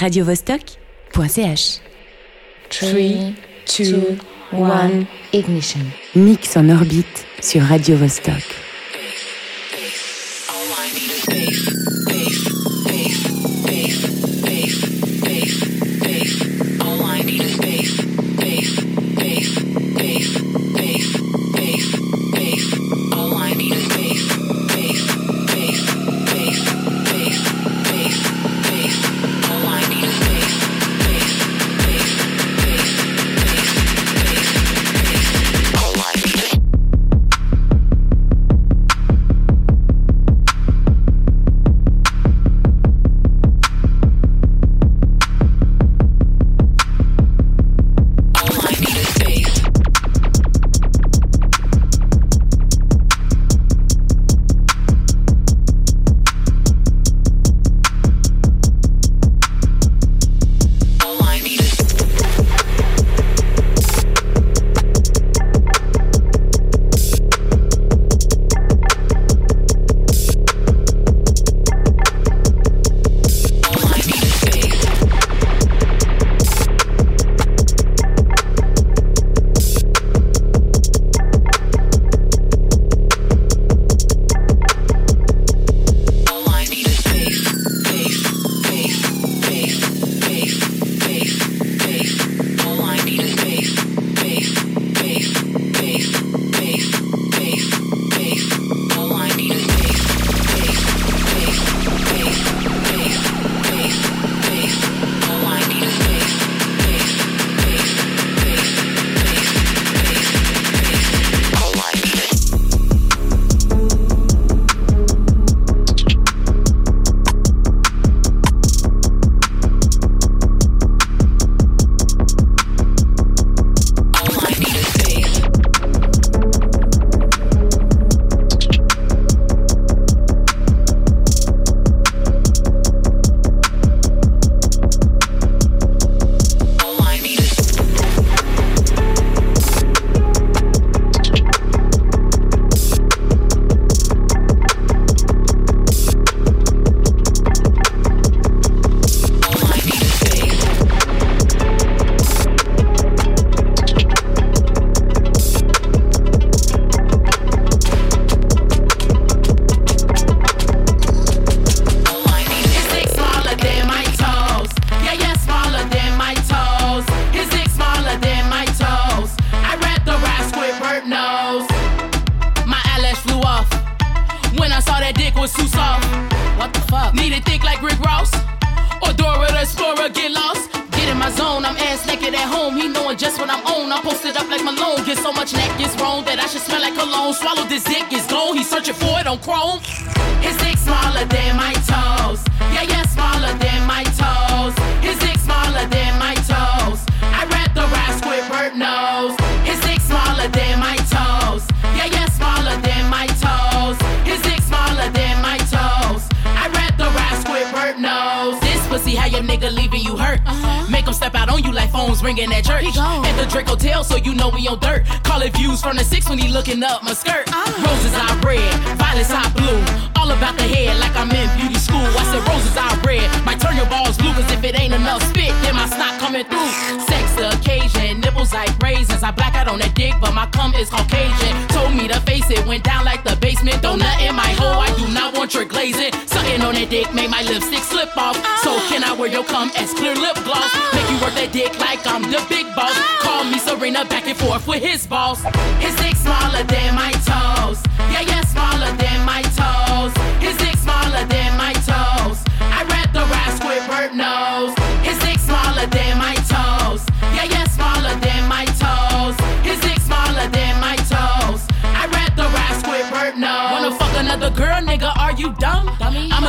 radiovostok.ch 3, 2, 1, ignition. Mix en orbite sur Radio Vostok. on chrome. His dick smaller than my ringing at church. At the Drake Hotel, so you know we on dirt. Call it views from the six when he looking up my skirt. Oh. Roses are red, violets are blue. All about the head like I'm in beauty school. I said roses are red, might turn your balls blue, cause if it ain't enough spit, then my snot coming through. Sex the occasion like raisins. I black out on a dick, but my cum is Caucasian. Told me to face it, went down like the basement. Don't nut in my hole, I do not want your glazing. Sucking on that dick made my lipstick slip off. So can I wear your cum as clear lip gloss? Make you work that dick like I'm the big boss. Call me Serena back and forth with his balls. His dick smaller than my toes.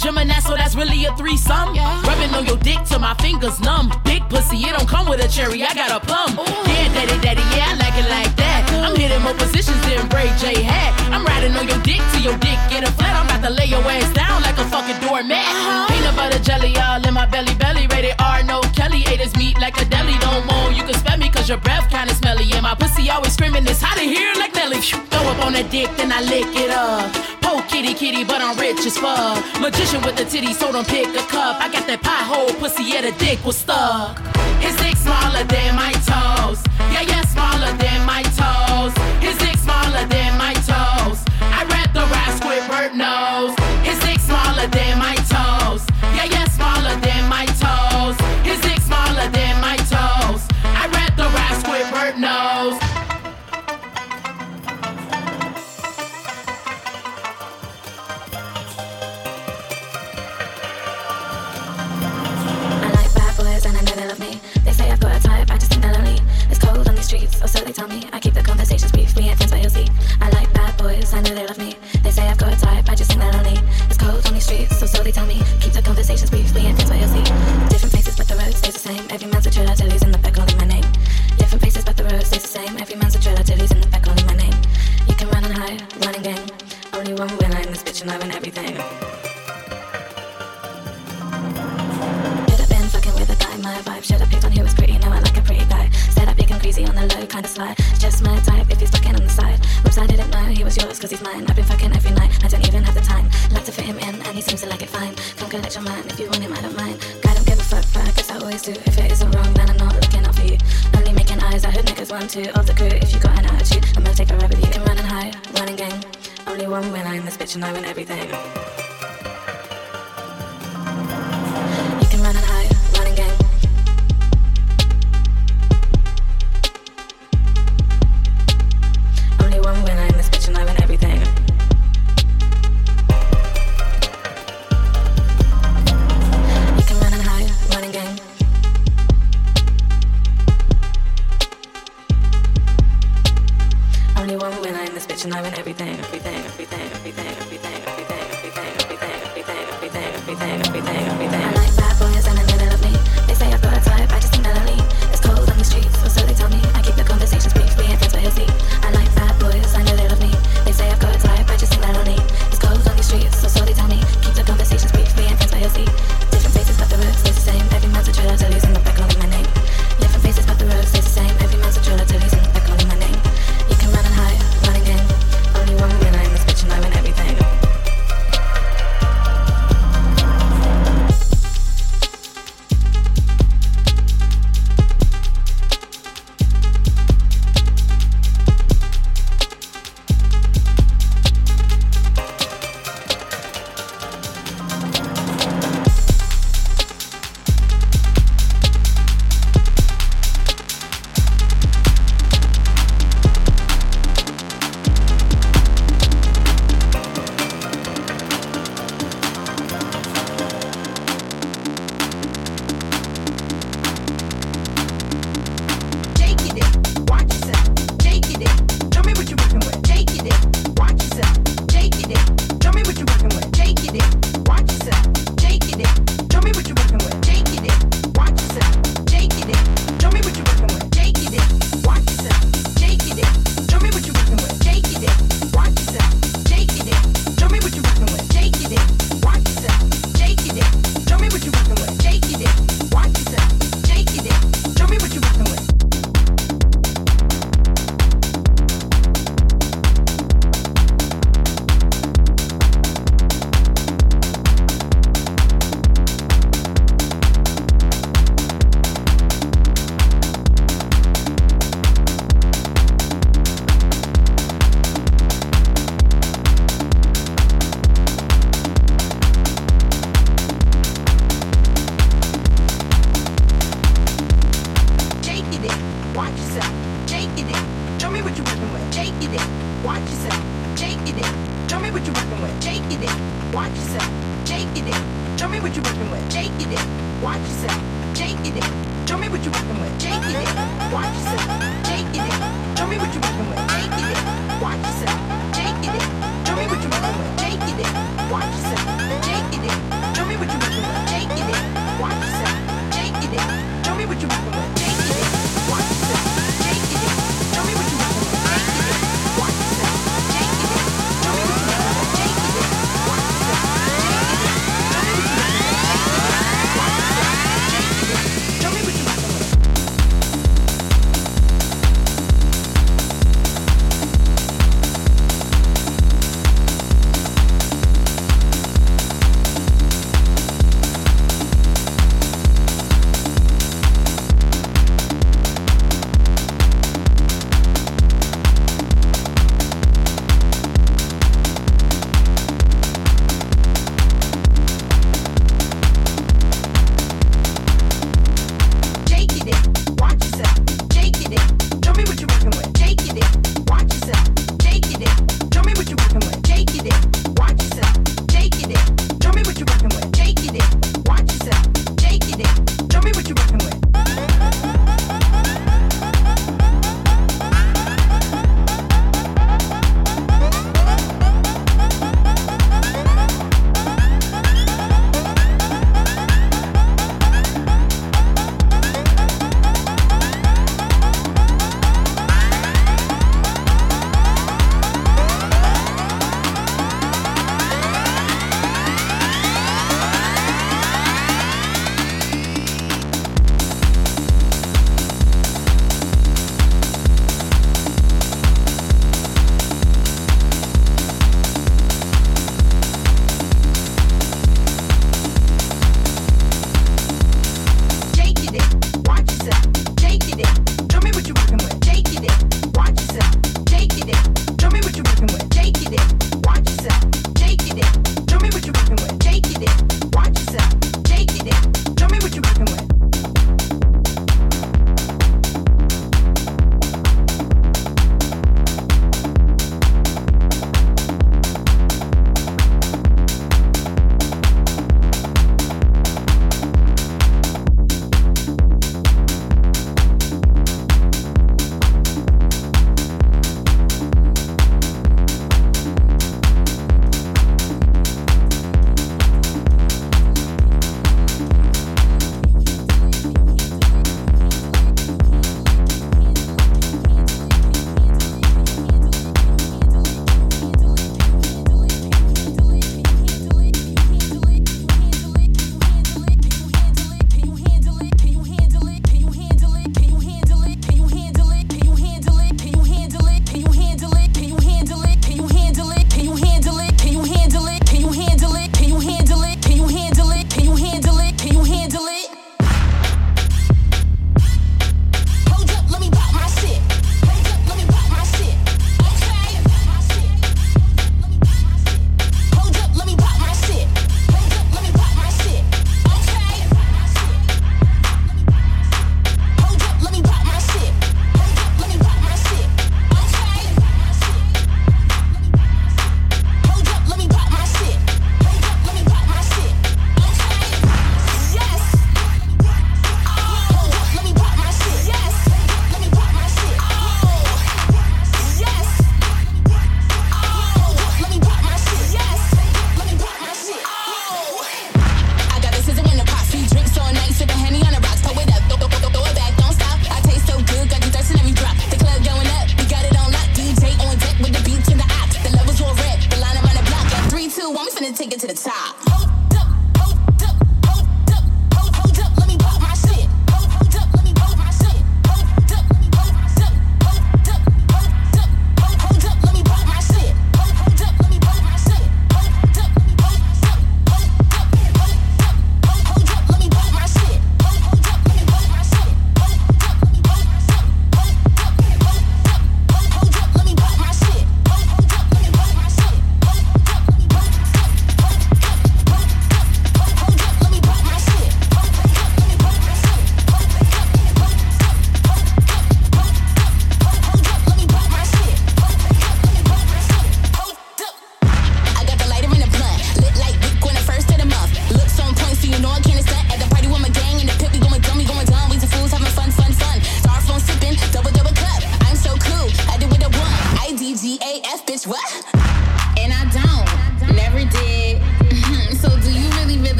Gemini, so that's really a threesome. Yeah. Rubbing on your dick till my fingers numb. Big pussy, it don't come with a cherry, I got a plum. Ooh. Yeah, daddy, daddy, yeah, I like it like that. Ooh. I'm hitting more positions than Ray J had. I'm riding on your dick till your dick get a flat. I'm about to lay your ass down like a fucking doormat. Uh-huh. Peanut butter jelly all in my belly, belly. Rated R, no Kelly. Ate his meat like a deli. Don't moan, you can smell me cause your breath kinda smelly. And my pussy always screaming, it's hot in here like on a dick, then I lick it up. Poor kitty kitty, but I'm rich as fuck. Magician with the titty, so don't pick a cup. I got that pothole pussy, yeah, the dick was stuck. His dick smaller than my toes. Yeah, yeah, smaller than my toes. cause he's mine. I've been fucking every night, I don't even have the time. Like to fit him in, and he seems to like it fine. Come collect your mind if you want him, I don't mind. I don't give a fuck, but I guess I always do. If it isn't wrong, then I'm not looking out for you. Only making eyes at hood niggas, one, two of the crew. If you got an attitude, I'm gonna take a ride with you. Can run and hide, running game. Only one winner in this bitch, and I win everything.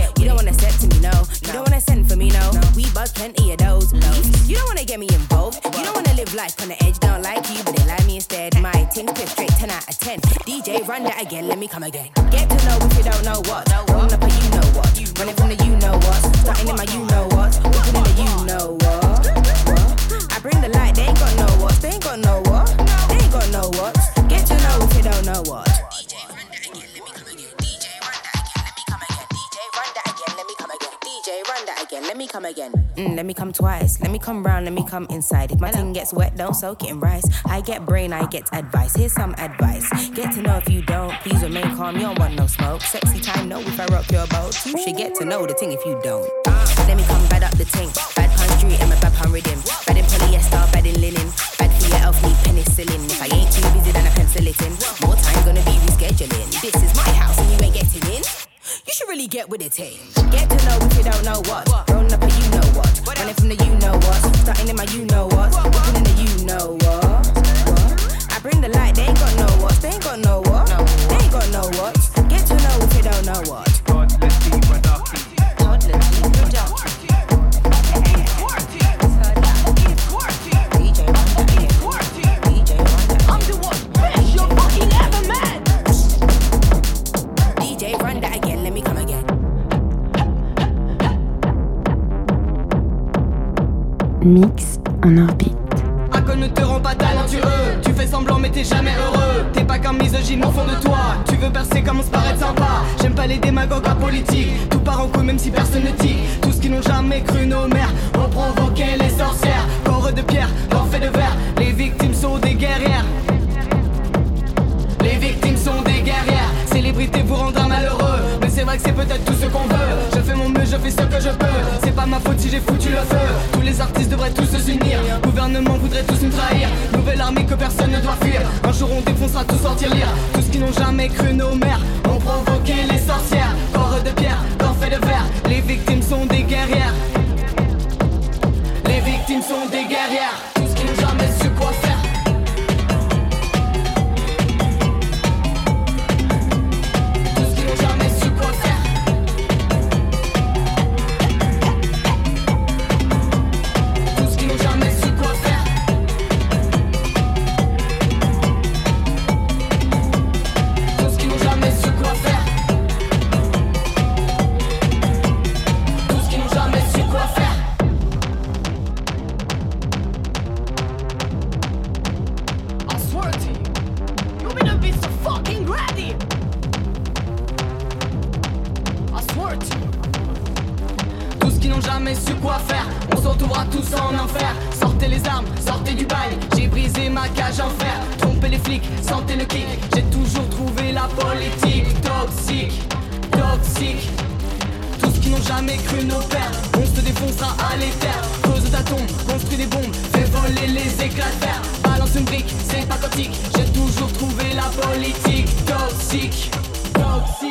With. You don't wanna step to me, no. You don't wanna send for me, no. We buzz plenty of those. You don't wanna get me involved. You don't wanna live life on the edge. Don't like you, but they like me instead. My ting flip straight 10 out of 10. DJ, run that again, let me come again. Get to know if you don't know what. Rolling up a you know what. Running from the you know what. Starting in my you know what. Looking in the you know what. I bring the light, they ain't got no what. They ain't got no what. They ain't got no what. Get to know if you don't know what. Let me come again. Mm, let me come twice. Let me come round, let me come inside. If my thing gets wet, don't soak it in rice. I get brain, I get advice. Here's some advice. Get to know if you don't. Please remain calm, you don't want no smoke. Sexy time, know if I rock your boat. You should get to know the thing if you don't. Let me come bad up the ting. Bad pun country and my bad pun rhythm. Bad in polyester, bad in linen. Bad for your health, need penicillin. If I ain't too busy, then I pencil it in. More time gonna be rescheduling. This is my house and you ain't getting in. You should really get with it, team. Get to know if you don't know what. Rolling up a you know what. Running from the you know what. Starting in my you know what. Looking in the you know what. What? I bring the light, they ain't got no what. They ain't got no what. They ain't got no what. Get to know if you don't know what. Mix en orbite. Un con ne te rend pas talentueux. Tu fais semblant mais t'es jamais heureux. T'es pas qu'un misogyne au fond de toi. Tu veux percer commence par être sympa. J'aime pas les démagogues à politique. Tout part en couille même si personne ne Tout ce qui n'ont jamais cru nos mères Ont provoqué les sorcières. Corps de pierre, corps fait de verre. Les victimes sont des guerrières. Les victimes sont des guerrières, célébrités vous rendre malheureux. C'est vrai que c'est peut-être tout ce qu'on veut. Je fais mon mieux, je fais ce que je peux. C'est pas ma faute si j'ai foutu le feu. Tous les artistes devraient tous se unir. Gouvernement voudrait tous nous trahir. Nouvelle armée que personne ne doit fuir. Un jour on défoncera tout sortir lire. Tous qui n'ont jamais cru nos mères ont provoqué les sorcières. Corps de pierre, corps fait de verre. Les victimes sont des guerrières. Les victimes sont des guerrières. Jamais cru nos pères, on se défoncera à l'éther. Cause ta tombe, construis des bombes, fais voler les éclats. Balance une brique, c'est pas quantique, j'ai toujours trouvé la politique toxique, toxique.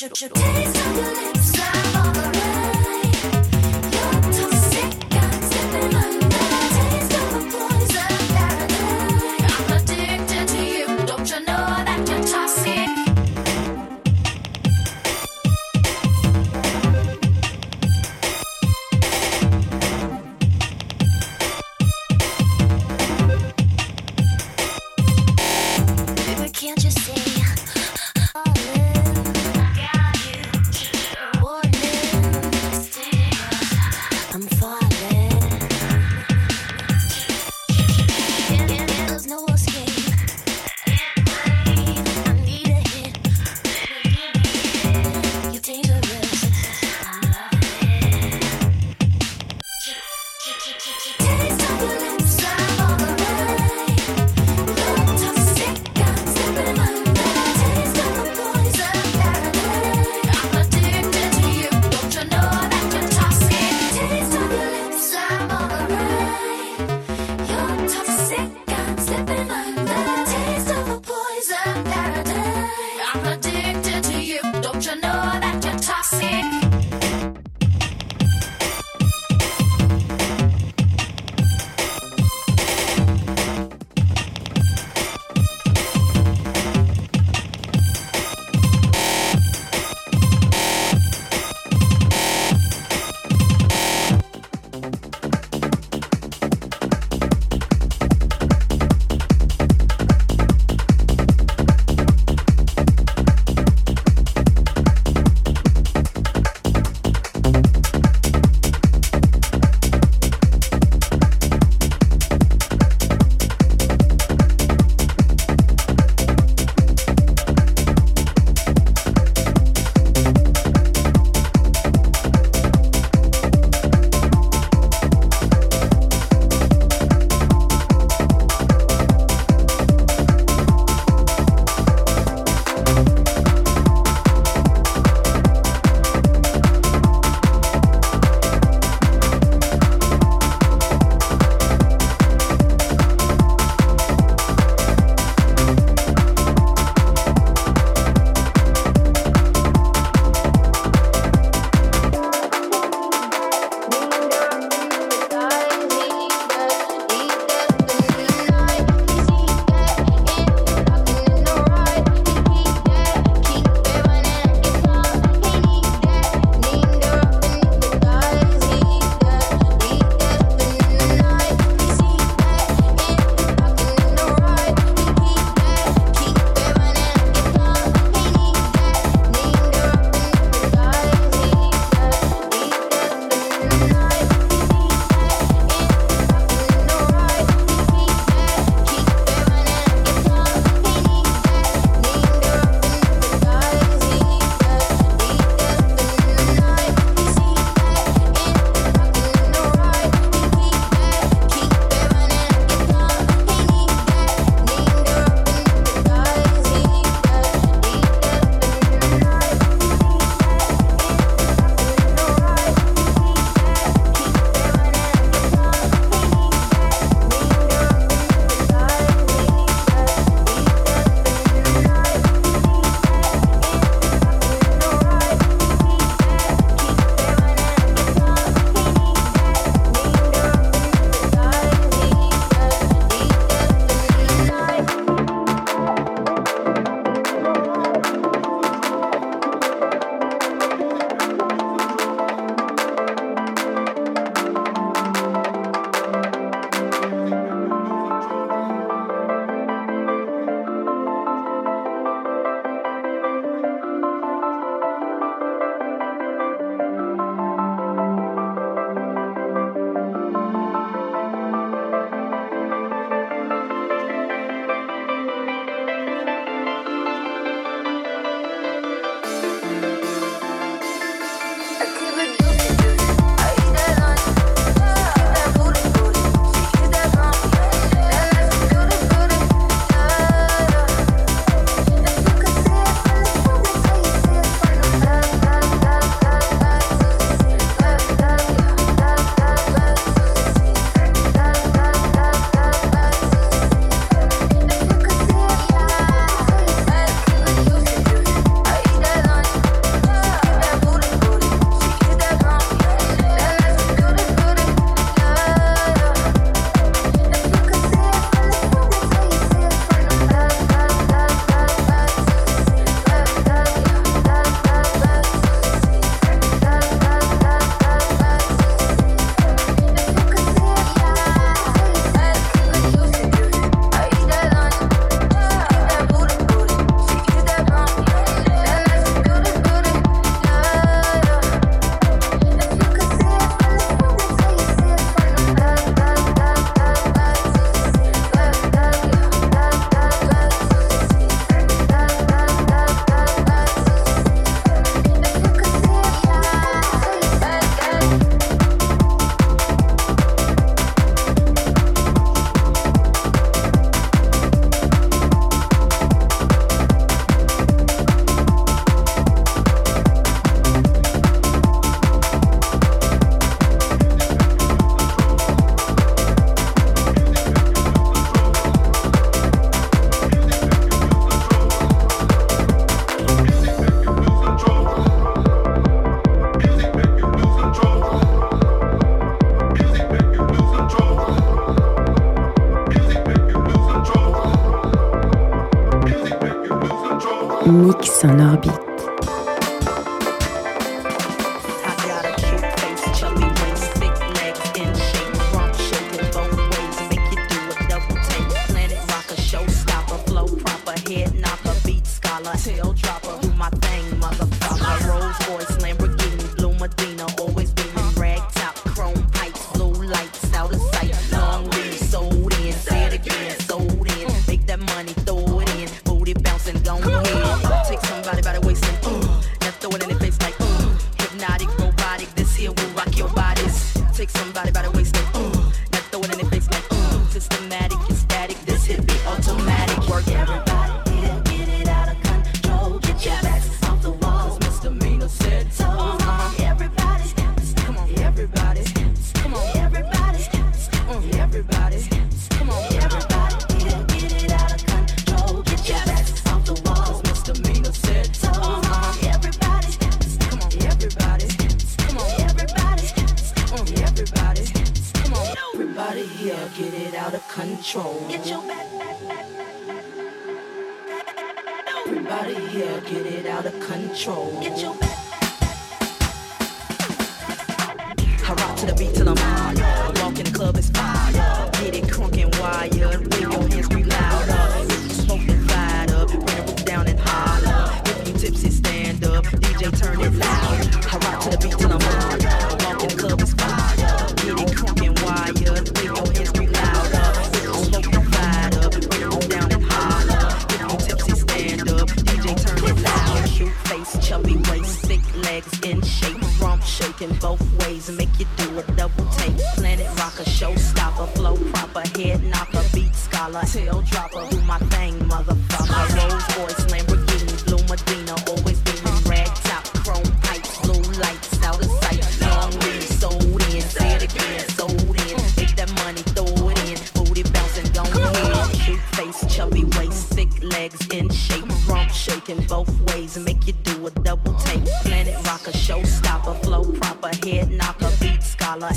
Can't you see? All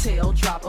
tail drop.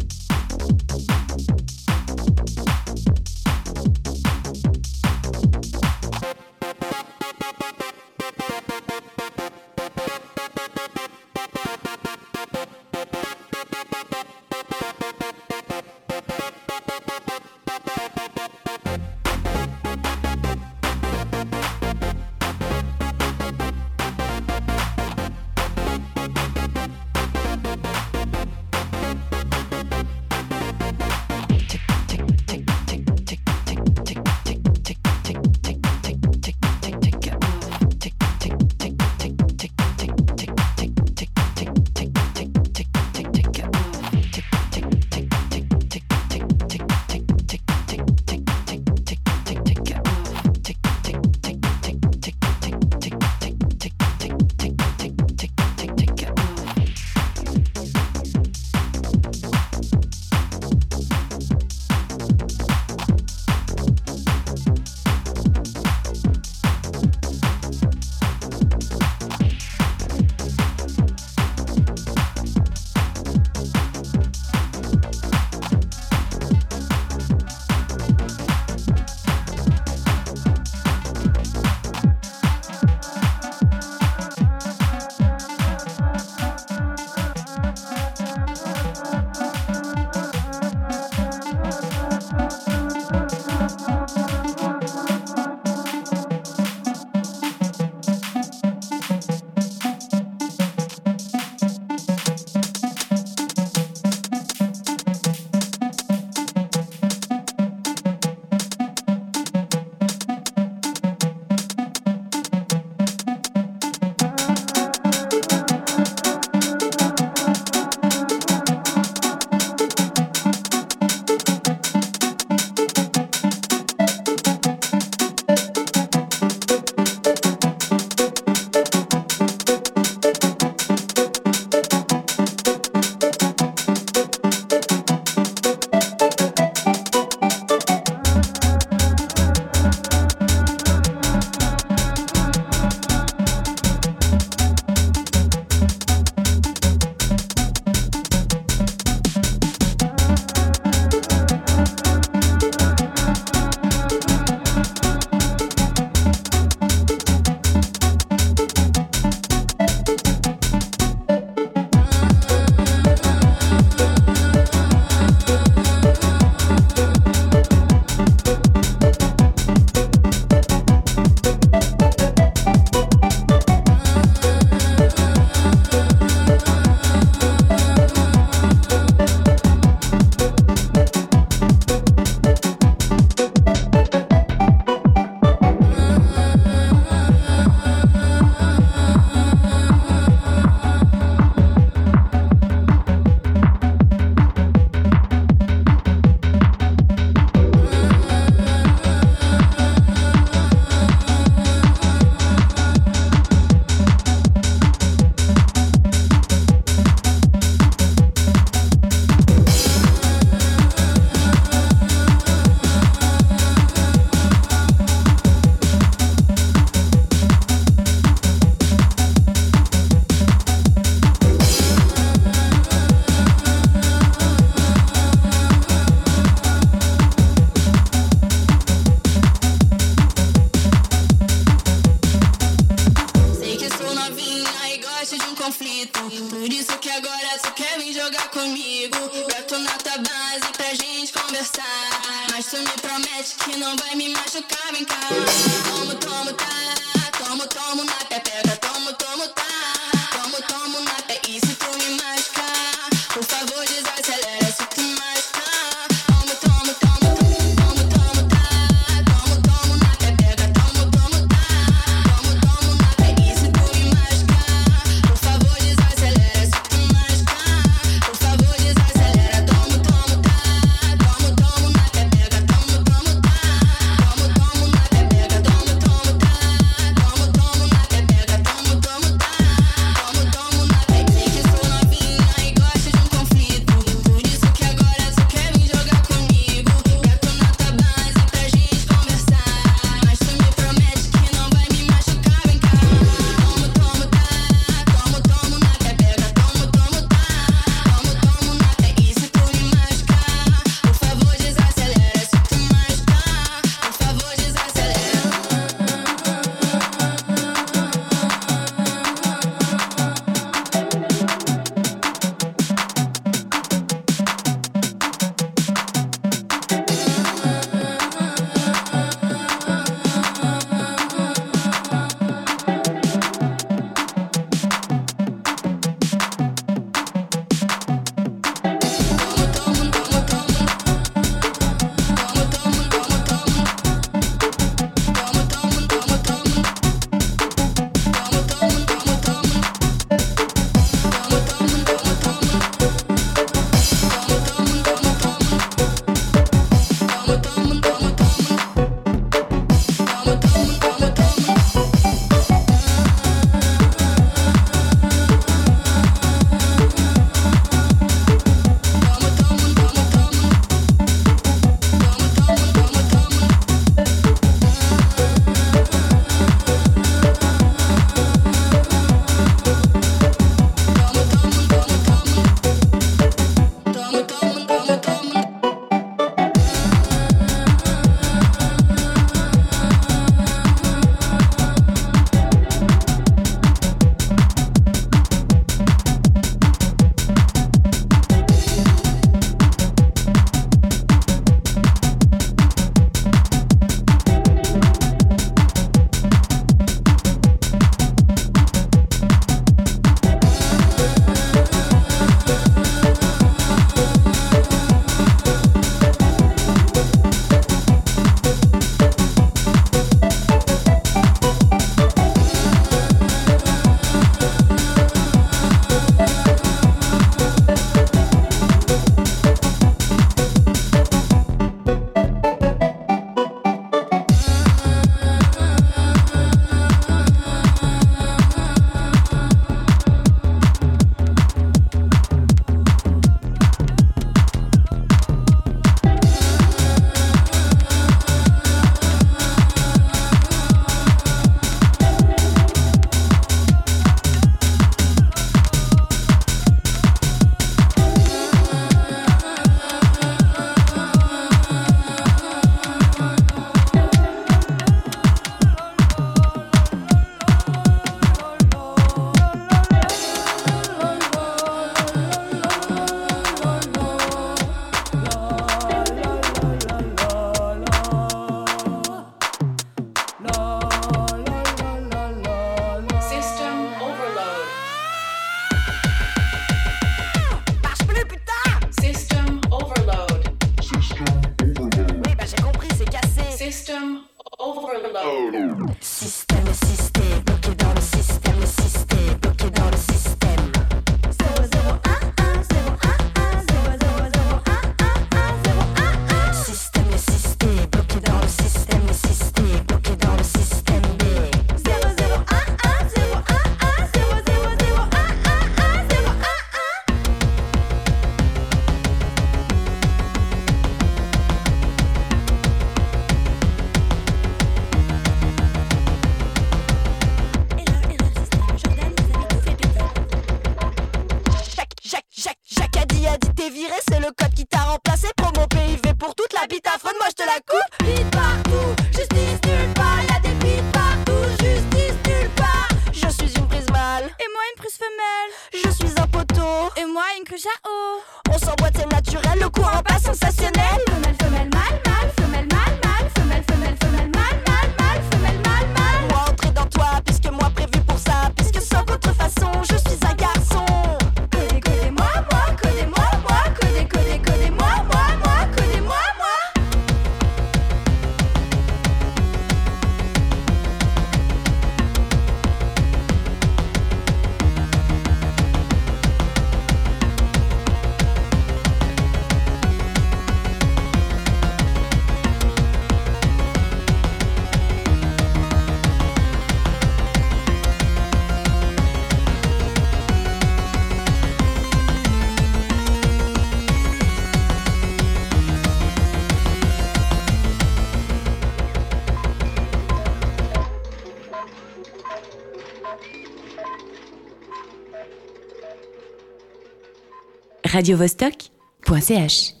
radiovostok.ch